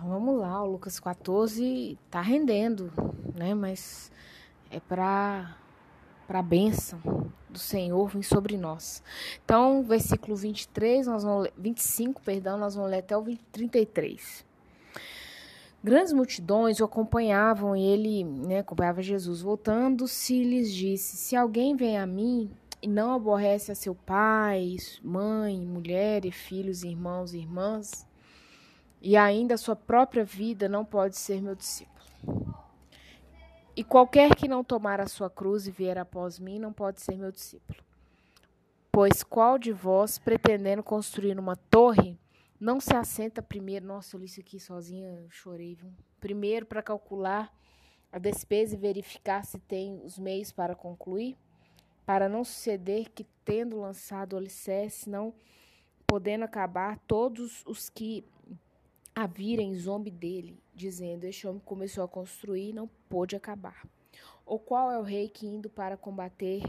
Então vamos lá, o Lucas 14 tá rendendo, né? Mas é para para bênção do Senhor vir sobre nós. Então, versículo 23, nós vamos ler, 25, perdão, nós vamos ler até o 33. Grandes multidões o acompanhavam e ele né, acompanhava Jesus. Voltando-se, lhes disse: Se alguém vem a mim e não aborrece a seu pai, mãe, mulher, e filhos, irmãos e irmãs, e ainda a sua própria vida, não pode ser meu discípulo. E qualquer que não tomar a sua cruz e vier após mim, não pode ser meu discípulo. Pois qual de vós, pretendendo construir uma torre, não se assenta primeiro. Nossa, eu li isso aqui sozinha, chorei, viu? Primeiro para calcular a despesa e verificar se tem os meios para concluir, para não suceder que, tendo lançado o alicerce, não podendo acabar, todos os que a virem zombe dele, dizendo: Este homem começou a construir e não pôde acabar. Ou qual é o rei que, indo para combater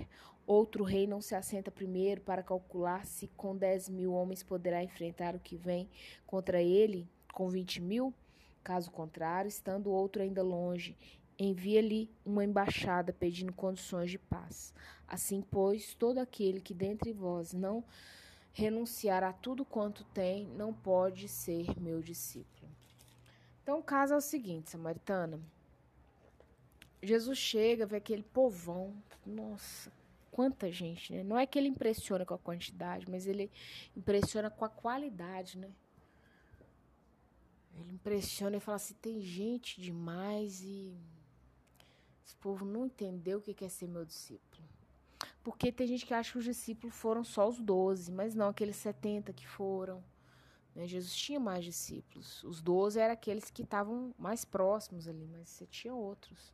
Outro rei não se assenta primeiro para calcular se com dez mil homens poderá enfrentar o que vem contra ele com vinte mil? Caso contrário, estando outro ainda longe, envia-lhe uma embaixada pedindo condições de paz. Assim, pois, todo aquele que dentre vós não renunciar a tudo quanto tem, não pode ser meu discípulo. Então, o caso é o seguinte, Samaritana. Jesus chega, vê aquele povão. Nossa, quanta gente, né? Não é que ele impressiona com a quantidade, mas ele impressiona com a qualidade, né? Ele impressiona e fala assim: tem gente demais e esse povo não entendeu o que é ser meu discípulo. Porque tem gente que acha que os discípulos foram só os doze, mas não aqueles setenta que foram. Né? Jesus tinha mais discípulos. Os doze eram aqueles que estavam mais próximos ali, mas você tinha outros.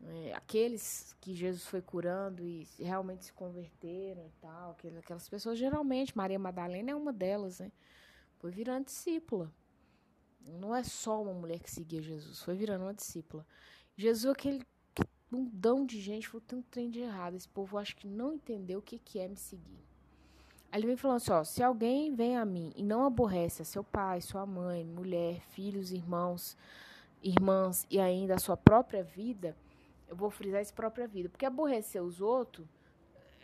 É, aqueles que Jesus foi curando e realmente se converteram e tal, aquelas pessoas, geralmente, Maria Madalena é uma delas, né? Foi virando discípula. Não é só uma mulher que seguia Jesus, foi virando uma discípula. Jesus, aquele bundão de gente, foi um trem de errado. Esse povo acho que não entendeu o que, que é me seguir. Aí ele vem falando assim: ó, se alguém vem a mim e não aborrece a seu pai, sua mãe, mulher, filhos, irmãos, irmãs e ainda a sua própria vida eu vou frisar isso própria vida. Porque aborrecer os outros,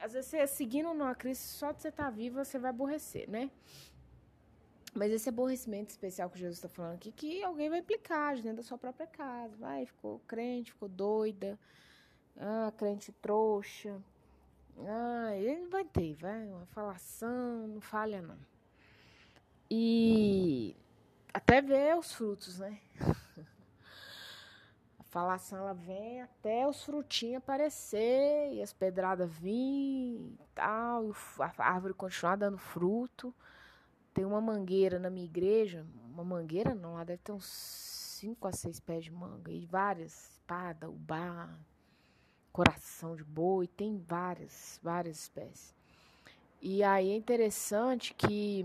às vezes você seguindo numa crise, só de você estar tá vivo, você vai aborrecer, né? Mas esse aborrecimento especial que Jesus está falando aqui, que alguém vai implicar dentro da sua própria casa. Vai, ficou crente, ficou doida. Ah, crente trouxa. Ah, ele vai ter, vai. Uma falação, não falha não. E até ver os frutos, né? falação ela vem até os frutinhos aparecer e as pedradas vir e tal, e a árvore continuar dando fruto. Tem uma mangueira na minha igreja, uma mangueira não, lá deve ter uns 5 a 6 pés de manga e várias, espada, ubá, coração de boi, tem várias, várias espécies. E aí é interessante que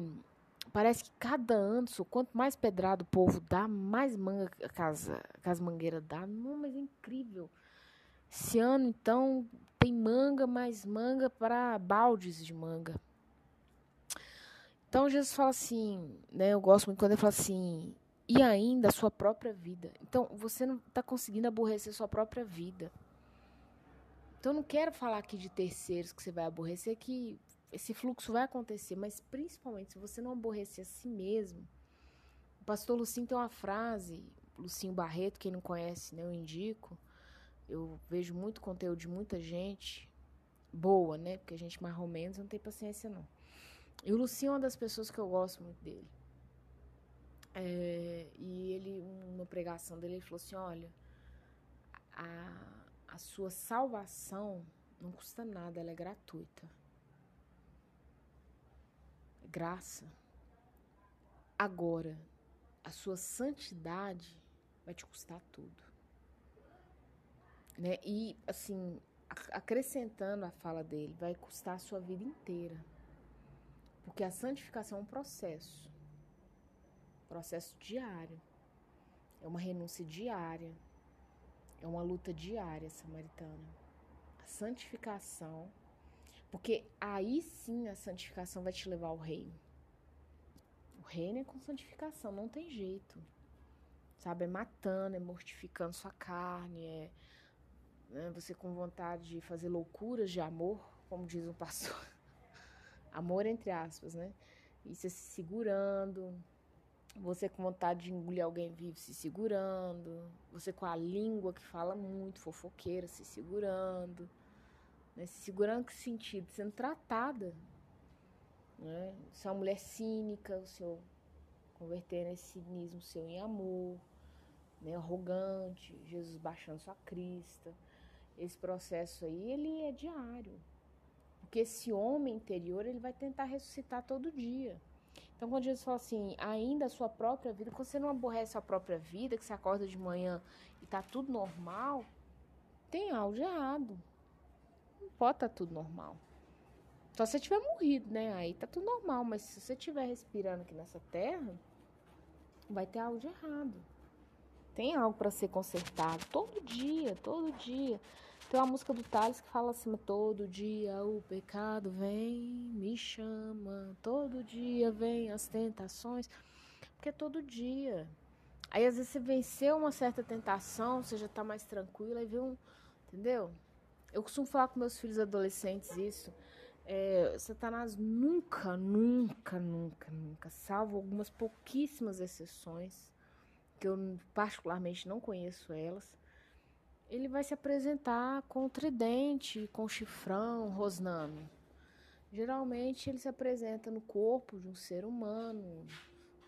Parece que cada ano, quanto mais pedrado o povo dá, mais manga que as mangueiras dá. Não, mas é incrível. Esse ano, então, tem manga, mais manga para baldes de manga. Então, Jesus fala assim, né? Eu gosto muito quando ele fala assim, e ainda a sua própria vida. Então, você não está conseguindo aborrecer sua própria vida. Então, não quero falar aqui de terceiros que você vai aborrecer, que esse fluxo vai acontecer, mas principalmente se você não aborrecer a si mesmo. O pastor Lucinho tem uma frase, Lucinho Barreto, quem não conhece, né, eu indico. Eu vejo muito conteúdo de muita gente boa, né? Porque a gente mais ou menos não tem paciência não. E o Lucinho é uma das pessoas que eu gosto muito dele. É, e ele, uma pregação dele, ele falou assim: olha, a, a sua salvação não custa nada, ela é gratuita graça. Agora, a sua santidade vai te custar tudo. Né? E, assim, acrescentando a fala dele, vai custar a sua vida inteira. Porque a santificação é um processo. Processo diário. É uma renúncia diária. É uma luta diária, samaritana. A santificação porque aí sim a santificação vai te levar ao reino. O reino é com santificação, não tem jeito. sabe? É matando, é mortificando sua carne, é né, você com vontade de fazer loucuras de amor, como diz um pastor. Amor entre aspas, né? E você se segurando, você com vontade de engolir alguém vivo se segurando, você com a língua que fala muito, fofoqueira, se segurando, né? se segurando que sentido? Sendo tratada. Né? Você é uma mulher cínica, o seu convertendo esse cinismo seu em amor, né? arrogante, Jesus baixando sua crista. Esse processo aí, ele é diário. Porque esse homem interior, ele vai tentar ressuscitar todo dia. Então, quando Jesus fala assim, ainda a sua própria vida, quando você não aborrece a própria vida, que você acorda de manhã e tá tudo normal, tem algo de errado. Não pode estar tá tudo normal. Só se você tiver morrido, né? Aí tá tudo normal. Mas se você estiver respirando aqui nessa terra, vai ter algo de errado. Tem algo para ser consertado todo dia, todo dia. Tem uma música do Thales que fala assim: todo dia o pecado vem, me chama, todo dia vem as tentações. Porque é todo dia. Aí às vezes você venceu uma certa tentação, você já tá mais tranquila e vê um. Entendeu? Eu costumo falar com meus filhos adolescentes isso. É, Satanás nunca, nunca, nunca, nunca, salvo algumas pouquíssimas exceções, que eu particularmente não conheço elas ele vai se apresentar com tridente, com chifrão, rosnando. Geralmente ele se apresenta no corpo de um ser humano,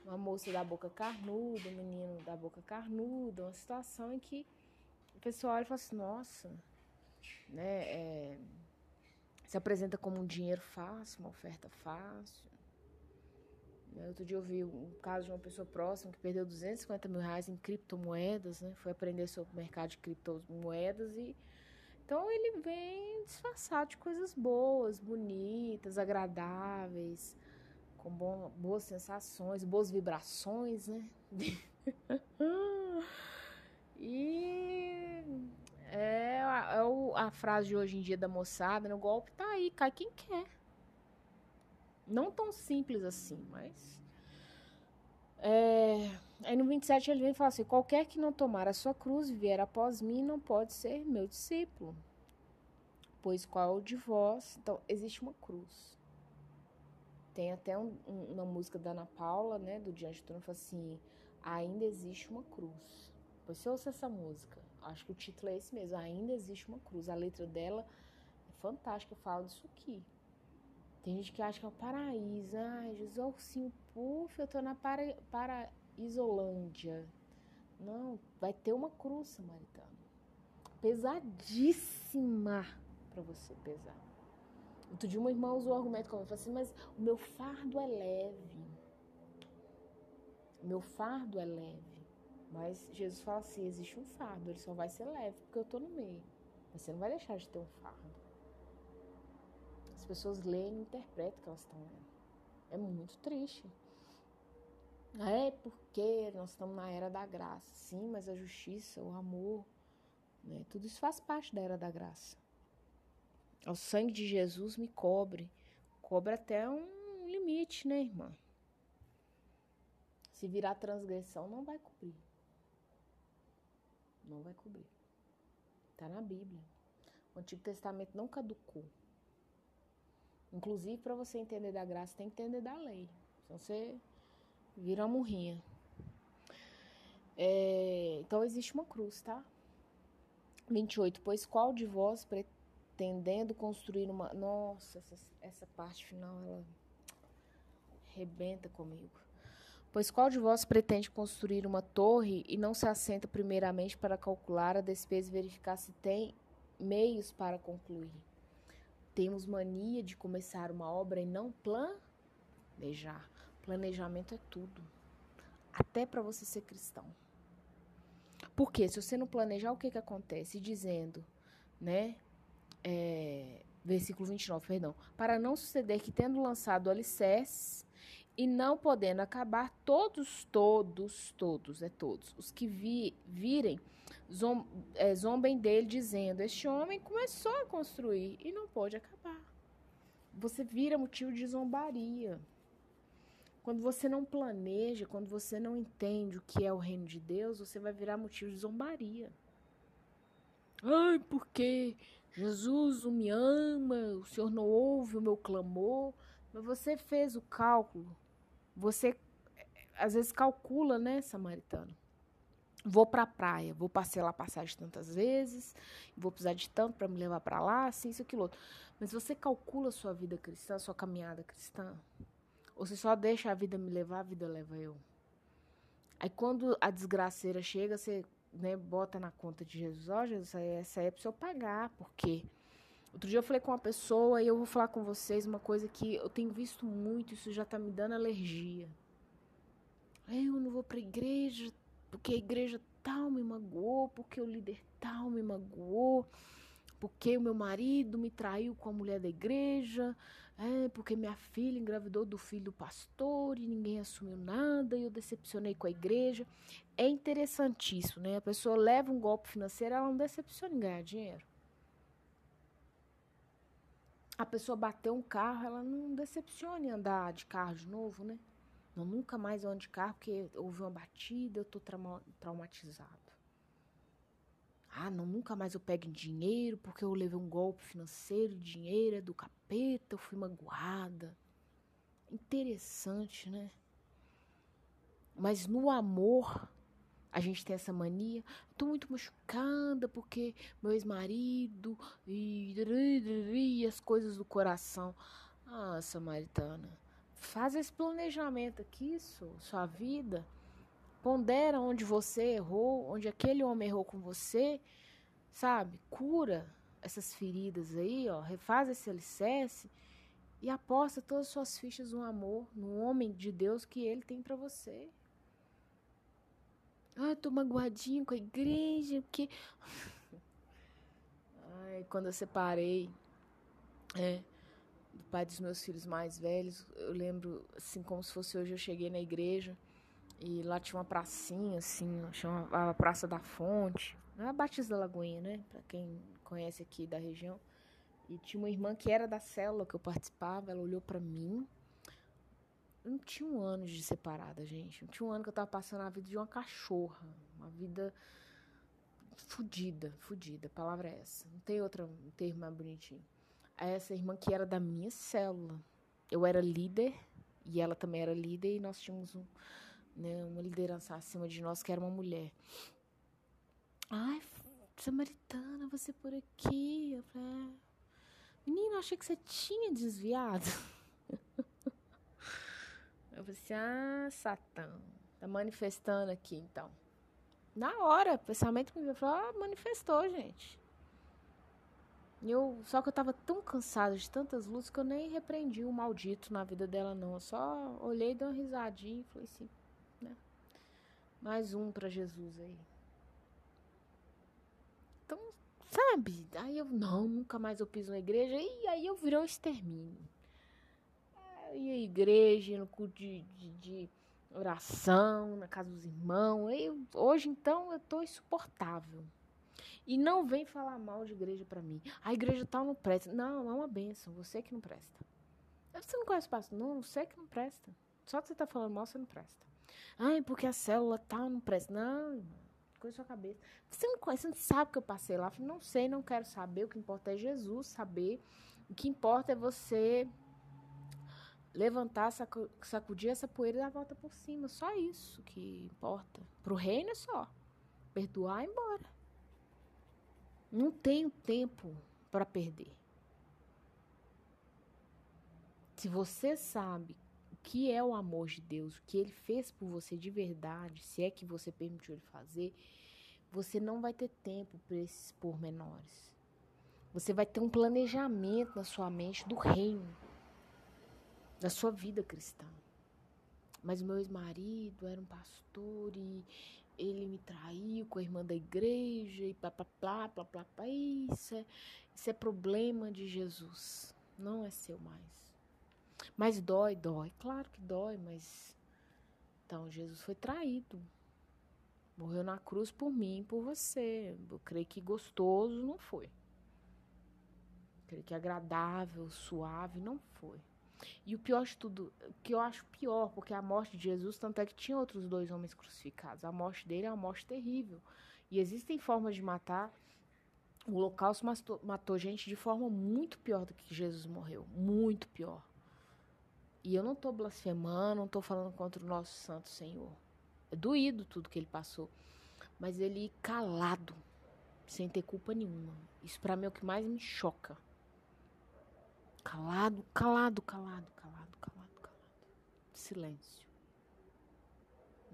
uma moça da boca carnuda, um menino da boca carnuda, uma situação em que o pessoal olha e fala assim, nossa, né, é, se apresenta como um dinheiro fácil, uma oferta fácil. Né, outro dia eu vi um caso de uma pessoa próxima que perdeu 250 mil reais em criptomoedas, né? Foi aprender sobre o mercado de criptomoedas e então ele vem disfarçado de coisas boas, bonitas, agradáveis, com bom, boas sensações, boas vibrações, né? e é, é a, a frase de hoje em dia da moçada, né? O golpe tá aí, cai quem quer. Não tão simples assim, mas. É... Aí no 27 ele vem e fala assim: qualquer que não tomar a sua cruz e vier após mim não pode ser meu discípulo. Pois qual de vós. Então, existe uma cruz. Tem até um, um, uma música da Ana Paula, né, do Diante do Trono, fala assim: ainda existe uma cruz. Pois se eu ouço essa música, acho que o título é esse mesmo: ainda existe uma cruz. A letra dela é fantástica, fala disso aqui. Tem gente que acha que é o paraíso. Ai, Jesus, ursinho, puf, eu tô na para, paraísolândia. Não, vai ter uma cruz samaritana. Pesadíssima para você pesar. Outro dia uma irmã usou o argumento como falou assim, mas o meu fardo é leve. O meu fardo é leve. Mas Jesus fala assim, existe um fardo, ele só vai ser leve porque eu tô no meio. Mas você não vai deixar de ter um fardo. As pessoas leem e interpretam o que elas estão lendo. É muito triste. É porque nós estamos na era da graça. Sim, mas a justiça, o amor, né? tudo isso faz parte da era da graça. O sangue de Jesus me cobre. Cobre até um limite, né, irmã? Se virar transgressão, não vai cobrir. Não vai cobrir. Está na Bíblia. O Antigo Testamento não caducou. Inclusive, para você entender da graça, tem que entender da lei. Senão você vira uma murrinha. É, então, existe uma cruz, tá? 28. Pois qual de vós, pretendendo construir uma. Nossa, essa, essa parte final, ela rebenta comigo. Pois qual de vós pretende construir uma torre e não se assenta primeiramente para calcular a despesa e verificar se tem meios para concluir? Temos mania de começar uma obra e não planejar. Planejamento é tudo. Até para você ser cristão. Porque se você não planejar, o que, que acontece? Dizendo, né? É, versículo 29, perdão. Para não suceder que, tendo lançado o alicerce e não podendo acabar, todos, todos, todos, é todos, os que vi, virem, zombem dele, dizendo: Este homem começou a construir e não pode acabar. Você vira motivo de zombaria. Quando você não planeja, quando você não entende o que é o reino de Deus, você vai virar motivo de zombaria. Ai, porque Jesus me ama, o Senhor não ouve o meu clamor. Mas você fez o cálculo. Você às vezes calcula, né, samaritano? Vou para a praia, vou passear lá passagem tantas vezes, vou precisar de tanto para me levar para lá, assim, isso, aquilo outro. Mas você calcula a sua vida cristã, a sua caminhada cristã? Ou você só deixa a vida me levar, a vida leva eu? Aí quando a desgraceira chega, você né, bota na conta de Jesus, ó, oh, Jesus, essa é para eu pagar, porque outro dia eu falei com uma pessoa e eu vou falar com vocês uma coisa que eu tenho visto muito, isso já tá me dando alergia. Eu não vou pra igreja, porque a igreja tal me magoou, porque o líder tal me magoou, porque o meu marido me traiu com a mulher da igreja, é, porque minha filha engravidou do filho do pastor e ninguém assumiu nada e eu decepcionei com a igreja. É interessantíssimo, né? A pessoa leva um golpe financeiro, ela não decepciona em ganhar dinheiro. A pessoa bateu um carro, ela não decepciona em andar de carro de novo, né? Não, nunca mais ando de carro porque houve uma batida, eu tô trauma, traumatizado. Ah, não, nunca mais eu pego em dinheiro porque eu levei um golpe financeiro, dinheiro é do capeta, eu fui magoada. Interessante, né? Mas no amor, a gente tem essa mania. Tô muito machucada porque meu ex-marido e, e as coisas do coração. Ah, Samaritana. Faz esse planejamento aqui, sua vida. Pondera onde você errou, onde aquele homem errou com você, sabe? Cura essas feridas aí, ó. Refaz esse alicerce e aposta todas as suas fichas no amor, no homem de Deus que ele tem para você. Ah, tô magoadinho com a igreja, porque. Ai, quando eu separei. É do pai dos meus filhos mais velhos. Eu lembro, assim, como se fosse hoje, eu cheguei na igreja e lá tinha uma pracinha, assim, chama a Praça da Fonte, é a Batista da Lagoinha, né? Pra quem conhece aqui da região. E tinha uma irmã que era da célula que eu participava, ela olhou para mim. Eu não tinha um ano de separada, gente. Não tinha um ano que eu tava passando a vida de uma cachorra. Uma vida fudida, fudida. A palavra é essa. Não tem outro termo mais bonitinho a essa irmã que era da minha célula. Eu era líder e ela também era líder e nós tínhamos um, né, uma liderança acima de nós que era uma mulher. Ai, Samaritana, você por aqui? Eu falei, é. menina, achei que você tinha desviado. Eu falei assim, ah, Satã, tá manifestando aqui então. Na hora, o pensamento me falou, ah, manifestou, gente. Eu, só que eu tava tão cansada de tantas lutas que eu nem repreendi o maldito na vida dela, não. Eu só olhei, dei uma risadinha e falei assim, né? Mais um para Jesus aí. Então, sabe? Aí eu, não, nunca mais eu piso na igreja. E aí eu virei um extermínio. Aí a igreja, no culto de, de, de oração, na casa dos irmãos. Aí, hoje, então, eu tô insuportável. E não vem falar mal de igreja para mim. A igreja tal não presta. Não, é uma benção. Você que não presta. Você não conhece o pastor? Não, você que não presta. Só que você tá falando mal, você não presta. Ai, porque a célula tal não presta. Não, coisa sua cabeça. Você não conhece, você não sabe que eu passei lá. Não sei, não quero saber. O que importa é Jesus saber. O que importa é você levantar, sacudir essa poeira e dar a volta por cima. Só isso que importa. Pro reino é só. Perdoar e ir embora. Não tenho tempo para perder. Se você sabe o que é o amor de Deus, o que ele fez por você de verdade, se é que você permitiu ele fazer, você não vai ter tempo para esses pormenores. Você vai ter um planejamento na sua mente do reino, da sua vida cristã. Mas meu ex-marido era um pastor e ele me traiu com a irmã da igreja e blá. blá. Isso, é, isso é problema de Jesus, não é seu mais. Mas dói, dói. Claro que dói, mas. Então, Jesus foi traído. Morreu na cruz por mim por você. Eu creio que gostoso não foi. Eu creio que agradável, suave não foi. E o pior de tudo, o que eu acho pior, porque a morte de Jesus, tanto é que tinha outros dois homens crucificados. A morte dele é uma morte terrível. E existem formas de matar. O holocausto matou, matou gente de forma muito pior do que Jesus morreu. Muito pior. E eu não estou blasfemando, não estou falando contra o nosso Santo Senhor. É doído tudo que ele passou. Mas ele calado, sem ter culpa nenhuma. Isso para mim é o que mais me choca. Calado, calado, calado, calado, calado, calado. Silêncio.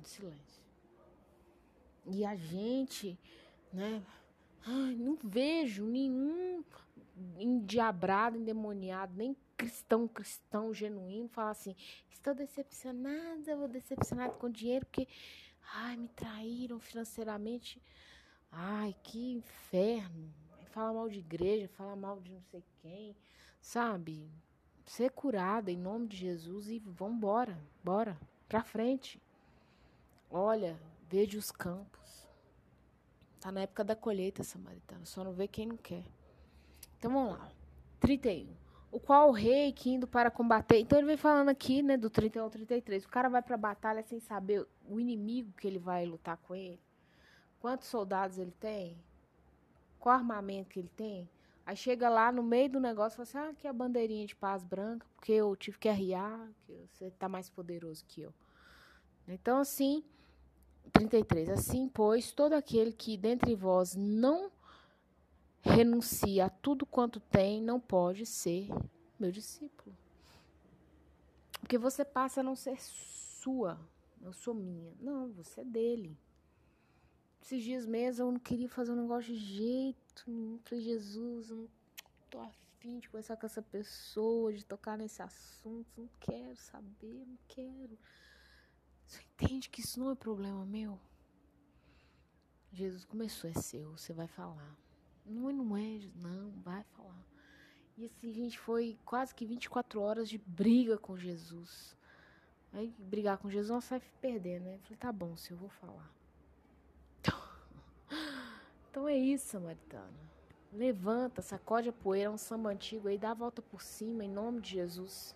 Silêncio. E a gente, né? Ai, não vejo nenhum endiabrado, endemoniado, nem cristão, cristão genuíno falar assim: estou decepcionada, vou decepcionado com dinheiro porque, ai, me traíram financeiramente. Ai, que inferno. Fala mal de igreja, fala mal de não sei quem, sabe? Ser curada em nome de Jesus e vambora, bora, pra frente. Olha, veja os campos. Tá na época da colheita, samaritana. Só não vê quem não quer. Então vamos lá. 31. O qual o rei que indo para combater. Então ele vem falando aqui, né, do 31 ao 33. O cara vai pra batalha sem saber o inimigo que ele vai lutar com ele. Quantos soldados ele tem? Qual armamento que ele tem? Aí chega lá no meio do negócio e fala assim: ah, aqui é a bandeirinha de paz branca, porque eu tive que arriar, que você tá mais poderoso que eu. Então, assim, 33. Assim, pois, todo aquele que dentre vós não renuncia a tudo quanto tem, não pode ser meu discípulo. Porque você passa a não ser sua, eu sou minha. Não, você é dele. Esses dias mesmo eu não queria fazer um negócio de jeito nenhum. Falei, Jesus, eu não tô afim de conversar com essa pessoa, de tocar nesse assunto. Não quero saber, não quero. Você entende que isso não é problema meu? Jesus começou, é seu, você vai falar. Não, não é, não, vai falar. E assim, gente, foi quase que 24 horas de briga com Jesus. Aí brigar com Jesus, nós sai perder, né? falei, tá bom, se eu vou falar. Então é isso, samaritana. Levanta, sacode a poeira, um samba antigo aí, dá a volta por cima em nome de Jesus.